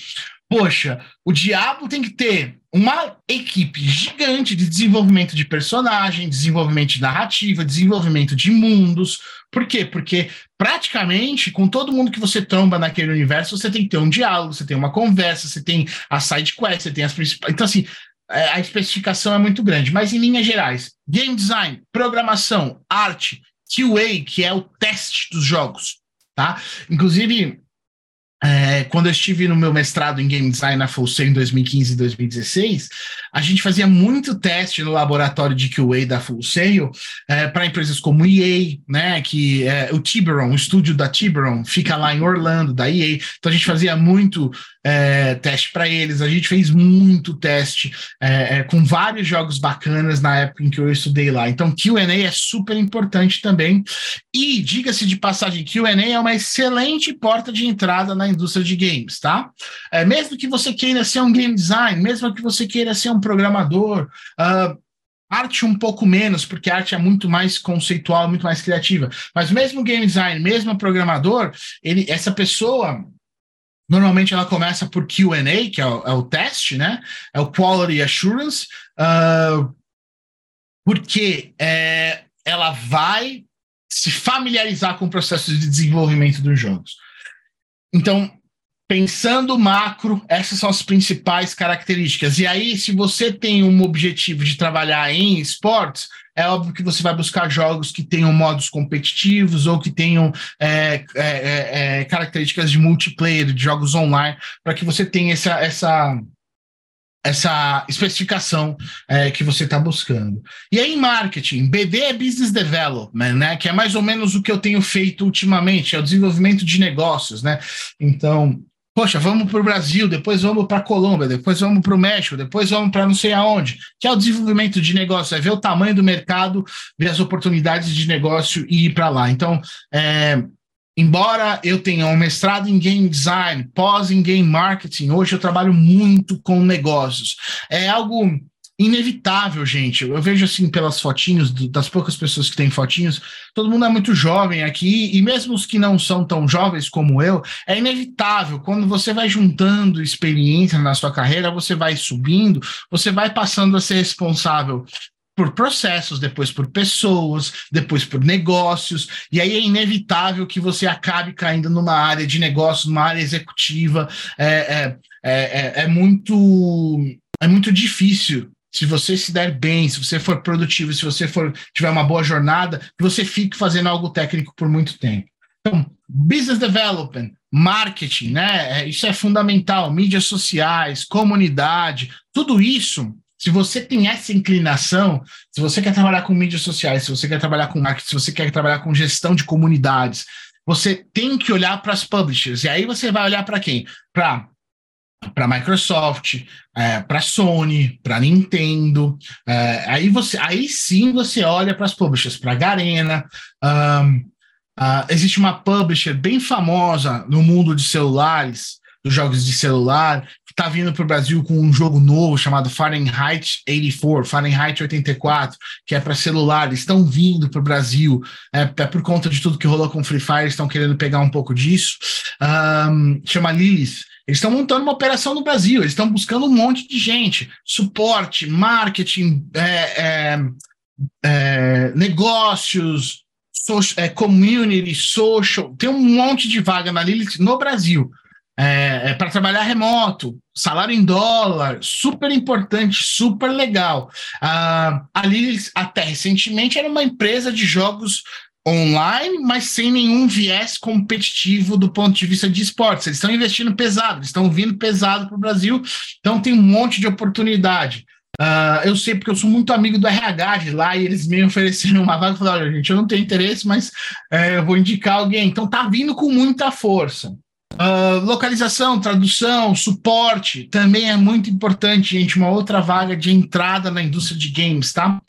poxa, o Diabo tem que ter uma equipe gigante de desenvolvimento de personagem, desenvolvimento de narrativa, desenvolvimento de mundos. Por quê? Porque praticamente com todo mundo que você tromba naquele universo, você tem que ter um diálogo, você tem uma conversa, você tem a side quest, você tem as principais. Então, assim, a especificação é muito grande. Mas em linhas gerais, game design, programação, arte, QA, que é o teste dos jogos, tá? Inclusive, é, quando eu estive no meu mestrado em Game Design na Full Sail em 2015 e 2016, a gente fazia muito teste no laboratório de QA da Full Sail é, para empresas como EA, né, que é, o Tiburon, o estúdio da Tiburon, fica lá em Orlando, da EA. Então a gente fazia muito é, teste para eles, a gente fez muito teste é, é, com vários jogos bacanas na época em que eu estudei lá. Então QA é super importante também. E diga-se de passagem, QA é uma excelente porta de entrada na indústria de games, tá? É, mesmo que você queira ser um game design, mesmo que você queira ser um programador, uh, arte um pouco menos, porque arte é muito mais conceitual, muito mais criativa. Mas mesmo game design, mesmo programador, ele, essa pessoa Normalmente ela começa por QA, que é o, é o, teste, né? É o Quality Assurance, uh, porque é, ela vai se familiarizar com o processo de desenvolvimento dos jogos. Então, pensando macro, essas são as principais características. E aí, se você tem um objetivo de trabalhar em esportes, é óbvio que você vai buscar jogos que tenham modos competitivos ou que tenham é, é, é, é características de multiplayer, de jogos online, para que você tenha essa, essa essa especificação é, que você está buscando. E aí, marketing, BD é Business Development, né? Que é mais ou menos o que eu tenho feito ultimamente, é o desenvolvimento de negócios, né? Então, poxa, vamos para o Brasil, depois vamos para a Colômbia, depois vamos para o México, depois vamos para não sei aonde, que é o desenvolvimento de negócio, é ver o tamanho do mercado, ver as oportunidades de negócio e ir para lá. Então, é, Embora eu tenha um mestrado em game design, pós em game marketing, hoje eu trabalho muito com negócios. É algo inevitável, gente. Eu vejo assim pelas fotinhos, das poucas pessoas que têm fotinhos, todo mundo é muito jovem aqui, e mesmo os que não são tão jovens como eu, é inevitável. Quando você vai juntando experiência na sua carreira, você vai subindo, você vai passando a ser responsável por processos, depois por pessoas, depois por negócios, e aí é inevitável que você acabe caindo numa área de negócios, numa área executiva. É, é, é, é, é muito, é muito difícil se você se der bem, se você for produtivo, se você for tiver uma boa jornada, que você fique fazendo algo técnico por muito tempo. Então, business development, marketing, né? É, isso é fundamental. Mídias sociais, comunidade, tudo isso se você tem essa inclinação, se você quer trabalhar com mídias sociais, se você quer trabalhar com marketing, se você quer trabalhar com gestão de comunidades, você tem que olhar para as publishers. E aí você vai olhar para quem? Para para Microsoft, é, para Sony, para Nintendo. É, aí você, aí sim você olha para as publishers, para Garena. Um, uh, existe uma publisher bem famosa no mundo de celulares dos jogos de celular, está vindo para o Brasil com um jogo novo chamado Fahrenheit 84, Fahrenheit 84, que é para celular. Estão vindo para o Brasil, é, é, por conta de tudo que rolou com Free Fire, estão querendo pegar um pouco disso. Um, chama Lilith. Eles estão montando uma operação no Brasil, eles estão buscando um monte de gente, suporte, marketing, é, é, é negócios, social, é, community, social, tem um monte de vaga na Lilith no Brasil é, é para trabalhar remoto, salário em dólar, super importante, super legal. Ah, ali, até recentemente, era uma empresa de jogos online, mas sem nenhum viés competitivo do ponto de vista de esportes. Eles estão investindo pesado, eles estão vindo pesado para o Brasil, então tem um monte de oportunidade. Uh, eu sei porque eu sou muito amigo do RH de lá e eles me ofereceram uma vaga e falaram: olha, gente, eu não tenho interesse, mas é, eu vou indicar alguém. Então tá vindo com muita força. Uh, localização, tradução, suporte também é muito importante, gente. Uma outra vaga de entrada na indústria de games, tá?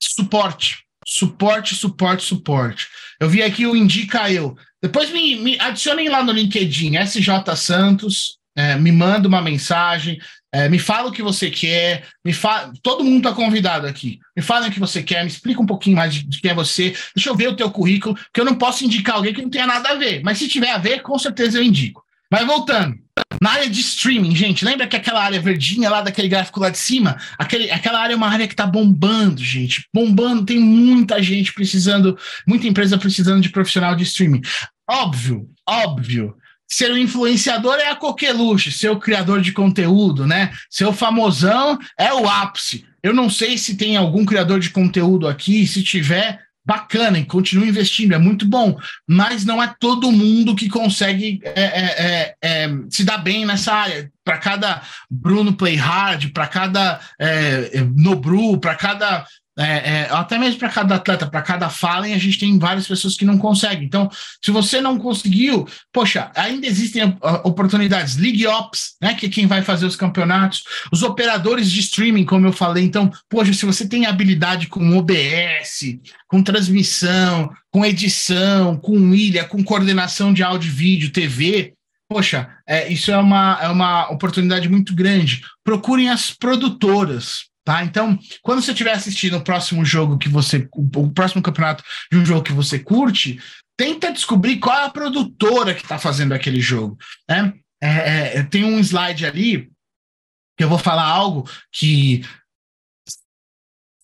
Suporte, suporte, suporte, suporte. Eu vi aqui o Indica Eu. Depois me, me adicionem lá no LinkedIn, SJ Santos, é, me manda uma mensagem. É, me fala o que você quer, me fala, todo mundo está convidado aqui. Me fala o que você quer, me explica um pouquinho mais de, de, quem é você. Deixa eu ver o teu currículo, que eu não posso indicar alguém que não tenha nada a ver. Mas se tiver a ver, com certeza eu indico. Mas voltando, Na área de streaming, gente, lembra que aquela área verdinha lá daquele gráfico lá de cima? Aquele, aquela área é uma área que está bombando, gente. Bombando, tem muita gente precisando, muita empresa precisando de profissional de streaming. Óbvio, óbvio. Ser o influenciador é a coqueluche, ser o criador de conteúdo, né? Ser o famosão é o ápice. Eu não sei se tem algum criador de conteúdo aqui, se tiver, bacana e continue investindo, é muito bom, mas não é todo mundo que consegue é, é, é, é se dar bem nessa área. Para cada Bruno Play Hard, para cada é, Nobru, para cada é, é, até mesmo para cada atleta, para cada Fallen, a gente tem várias pessoas que não conseguem. Então, se você não conseguiu, poxa, ainda existem oportunidades. League Ops, né, que é quem vai fazer os campeonatos, os operadores de streaming, como eu falei. Então, poxa, se você tem habilidade com OBS, com transmissão, com edição, com ilha, com coordenação de áudio, vídeo, TV, poxa, é, isso é uma, é uma oportunidade muito grande. Procurem as produtoras, Tá? Então, quando você estiver assistindo o próximo jogo que você. O próximo campeonato de um jogo que você curte, tenta descobrir qual é a produtora que está fazendo aquele jogo. Né? É, é, tem um slide ali que eu vou falar algo que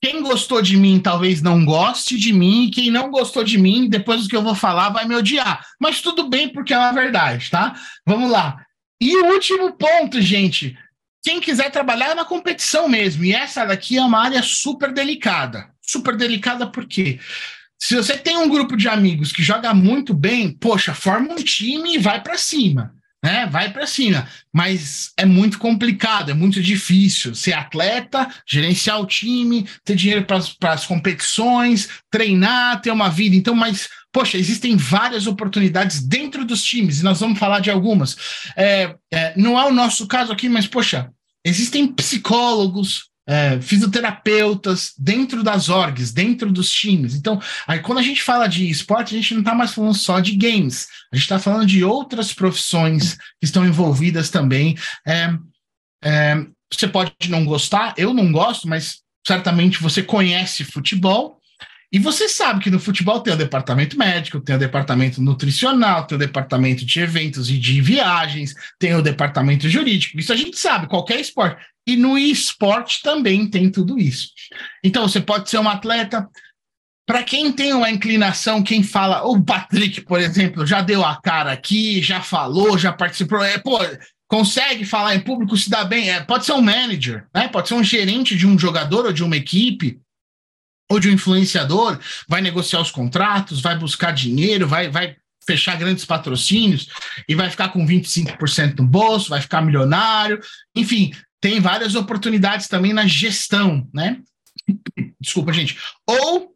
quem gostou de mim talvez não goste de mim, e quem não gostou de mim, depois do que eu vou falar, vai me odiar. Mas tudo bem, porque é uma verdade, tá? Vamos lá. E o último ponto, gente, quem quiser trabalhar na competição mesmo. E essa daqui é uma área super delicada. Super delicada por quê? Se você tem um grupo de amigos que joga muito bem, poxa, forma um time e vai para cima. Né? Vai para cima, mas é muito complicado, é muito difícil ser atleta, gerenciar o time, ter dinheiro para as competições, treinar, ter uma vida. Então, mas poxa, existem várias oportunidades dentro dos times, e nós vamos falar de algumas. É, é, não é o nosso caso aqui, mas, poxa, existem psicólogos, é, fisioterapeutas dentro das orgs, dentro dos times. Então, aí quando a gente fala de esporte, a gente não está mais falando só de games, a gente está falando de outras profissões que estão envolvidas também. É, é, você pode não gostar, eu não gosto, mas certamente você conhece futebol. E você sabe que no futebol tem o departamento médico, tem o departamento nutricional, tem o departamento de eventos e de viagens, tem o departamento jurídico. Isso a gente sabe, qualquer esporte. E no esporte também tem tudo isso. Então, você pode ser um atleta. Para quem tem uma inclinação, quem fala, o Patrick, por exemplo, já deu a cara aqui, já falou, já participou, é, pô, consegue falar em público, se dá bem, é, pode ser um manager, né? pode ser um gerente de um jogador ou de uma equipe, ou de um influenciador, vai negociar os contratos, vai buscar dinheiro, vai, vai fechar grandes patrocínios e vai ficar com 25% no bolso, vai ficar milionário. Enfim, tem várias oportunidades também na gestão, né? Desculpa, gente. Ou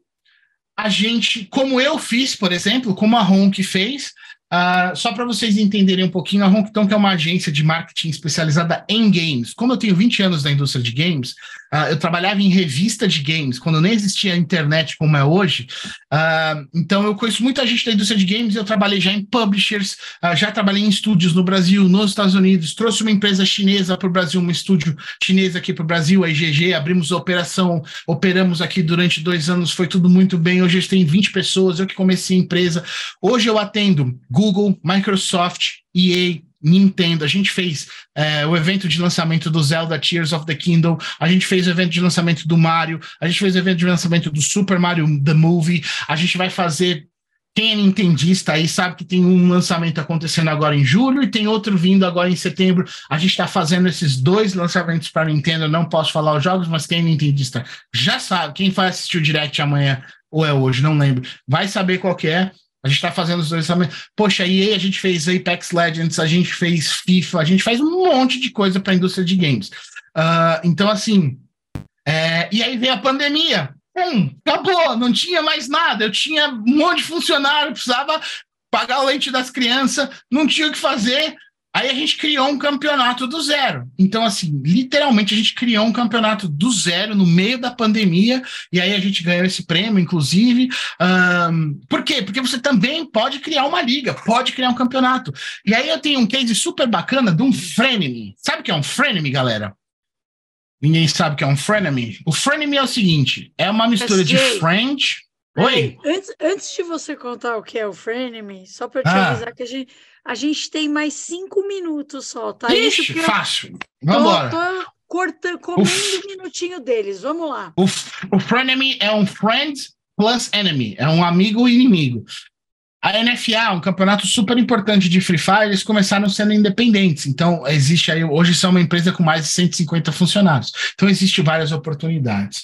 a gente, como eu fiz, por exemplo, como a Ronk fez, Uh, só para vocês entenderem um pouquinho, a Honkton, que é uma agência de marketing especializada em games. Como eu tenho 20 anos na indústria de games, uh, eu trabalhava em revista de games, quando nem existia a internet como é hoje. Uh, então, eu conheço muita gente da indústria de games, eu trabalhei já em publishers, já trabalhei em estúdios no Brasil, nos Estados Unidos, trouxe uma empresa chinesa para o Brasil, um estúdio chinês aqui para o Brasil, a IGG, abrimos a operação, operamos aqui durante dois anos, foi tudo muito bem. Hoje a gente tem 20 pessoas, eu que comecei a empresa. Hoje eu atendo Google, Microsoft, EA, Nintendo, a gente fez é, o evento de lançamento do Zelda Tears of the Kingdom, a gente fez o evento de lançamento do Mario, a gente fez o evento de lançamento do Super Mario The Movie, a gente vai fazer. Quem é nintendista aí sabe que tem um lançamento acontecendo agora em julho e tem outro vindo agora em setembro. A gente está fazendo esses dois lançamentos para Nintendo. Não posso falar os jogos, mas quem é nintendista já sabe. Quem vai assistir o direct amanhã ou é hoje, não lembro, vai saber qual que é. A gente está fazendo os dois também. Poxa, e a gente fez Apex Legends, a gente fez FIFA, a gente faz um monte de coisa para a indústria de games. Uh, então, assim. É, e aí veio a pandemia. Hum, acabou, não tinha mais nada. Eu tinha um monte de funcionário, precisava pagar o leite das crianças, não tinha o que fazer. Aí a gente criou um campeonato do zero. Então, assim, literalmente a gente criou um campeonato do zero no meio da pandemia, e aí a gente ganhou esse prêmio, inclusive. Um, por quê? Porque você também pode criar uma liga, pode criar um campeonato. E aí eu tenho um case super bacana de um frenemy. Sabe o que é um frenemy, galera? Ninguém sabe o que é um frenemy. O frenemy é o seguinte: é uma mistura de friend. Oi? Antes, antes de você contar o que é o Frenemy, só para te Ah. avisar que a gente, a gente tem mais cinco minutos só, tá? Ixi, porque eu fácil. tô, Vamos embora. tô cortando, comendo um minutinho deles. Vamos lá. O, o frenemy é um friend plus enemy, é um amigo e inimigo. A NFA, um campeonato super importante de Free Fire, eles começaram sendo independentes. Então, existe aí, hoje são uma empresa com mais de 150 funcionários. Então, existe várias oportunidades.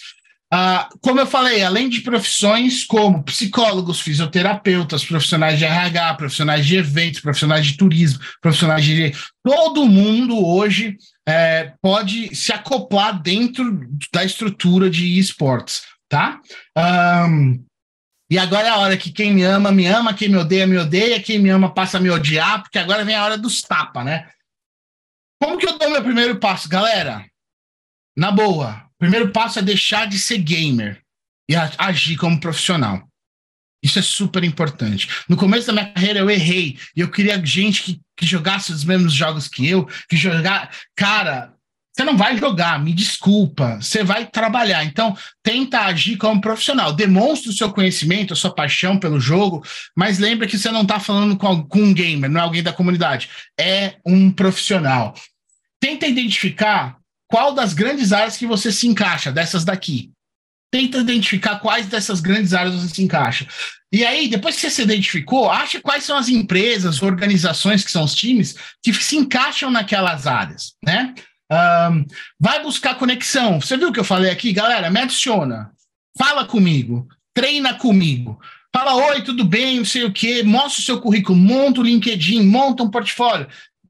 Ah, como eu falei, além de profissões como psicólogos, fisioterapeutas, profissionais de RH, profissionais de eventos, profissionais de turismo, profissionais de. Todo mundo hoje é, pode se acoplar dentro da estrutura de esportes, tá? Ahn, e agora é a hora que quem me ama, me ama, quem me odeia, me odeia, quem me ama passa a me odiar, porque agora vem a hora dos tapa, né? Como que eu dou meu primeiro passo, galera? Na boa, primeiro passo é deixar de ser gamer e agir como profissional. Isso é super importante. No começo da minha carreira eu errei e eu queria gente que, que jogasse os mesmos jogos que eu, que jogar. Cara, você não vai jogar, me desculpa. Você vai trabalhar. Então, tenta agir como profissional. Demonstre o seu conhecimento, a sua paixão pelo jogo, mas lembra que você não está falando com, com um gamer, não é alguém da comunidade. É um profissional. Tenta identificar qual das grandes áreas que você se encaixa, dessas daqui. Tenta identificar quais dessas grandes áreas você se encaixa. E aí, depois que você se identificou, acha quais são as empresas, organizações que são os times que se encaixam naquelas áreas, né? Ahn, vai buscar conexão. Você viu o que eu falei aqui, galera? Me adiciona. Fala comigo. Treina comigo. Fala, oi, tudo bem, não sei o quê. Mostra o seu currículo, monta o LinkedIn, monta um portfólio.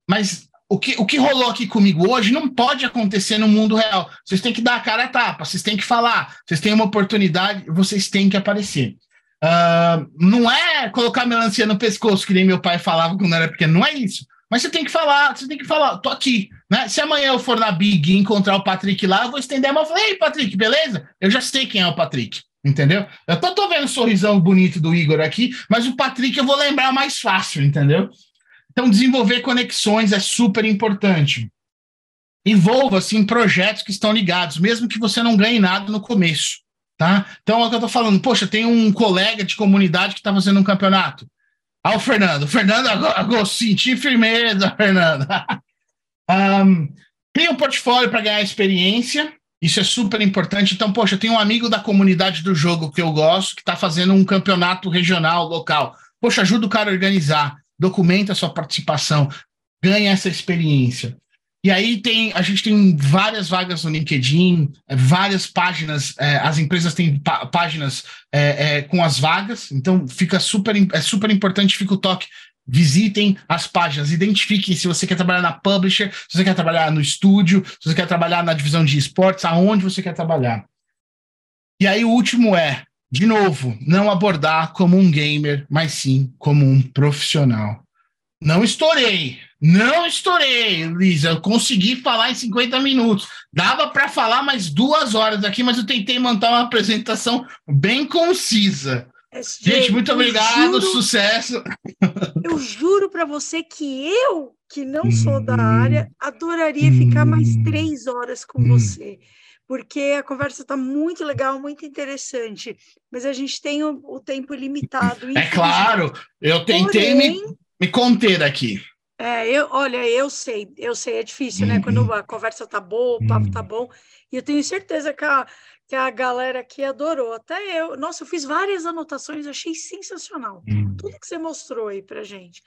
Mas o que, o que rolou aqui comigo hoje não pode acontecer no mundo real. Vocês têm que dar a cara a tapa, vocês têm que falar, vocês têm uma oportunidade, vocês têm que aparecer. Ah, não é colocar melancia no pescoço, que nem meu pai falava quando era pequeno, não é isso. Mas você tem que falar, você tem que falar, tô aqui, né? Se amanhã eu for na Big e encontrar o Patrick lá, eu vou estender a mão e falar, ei, Patrick, beleza? Eu já sei quem é o Patrick, entendeu? Eu tô, tô vendo o sorrisão bonito do Igor aqui, mas o Patrick eu vou lembrar mais fácil, entendeu? Então, desenvolver conexões é super importante. Envolva-se em projetos que estão ligados, mesmo que você não ganhe nada no começo, tá? Então, é o que eu tô falando. Poxa, tem um colega de comunidade que está fazendo um campeonato. Ah, o Fernando. Fernando, agora, agora senti firmeza, Fernando. um, cria um portfólio para ganhar experiência. Isso é super importante. Então, poxa, tem um amigo da comunidade do jogo que eu gosto que está fazendo um campeonato regional, local. Poxa, ajuda o cara a organizar, documenta a sua participação, ganha essa experiência. E aí tem, a gente tem várias vagas no LinkedIn, é, várias páginas, é, as empresas têm pá- páginas é, é, com as vagas, então fica super, é super importante, fica o toque. Visitem as páginas, identifiquem se você quer trabalhar na publisher, se você quer trabalhar no estúdio, se você quer trabalhar na divisão de esportes, aonde você quer trabalhar. E aí o último é, de novo, não abordar como um gamer, mas sim como um profissional. Não estourei, não estourei, Lisa. Eu consegui falar em 50 minutos. Dava para falar mais duas horas aqui, mas eu tentei montar uma apresentação bem concisa. Gente, muito eu obrigado, juro- sucesso. Eu juro para você que eu, que não sou da Hum. área, adoraria ficar mais Hum. três horas com Hum. você, porque a conversa está muito legal, muito interessante, mas a gente tem o, o tempo limitado. É claro, eu tentei me, Porém, me conter aqui. É, eu, olha, eu sei, eu sei, é difícil, né? Uhum. Quando a conversa tá boa, o papo tá Uhum. bom, e eu tenho certeza que a, que a galera aqui adorou. Até eu, nossa, eu fiz várias anotações, achei sensacional. Tudo que você mostrou aí pra gente.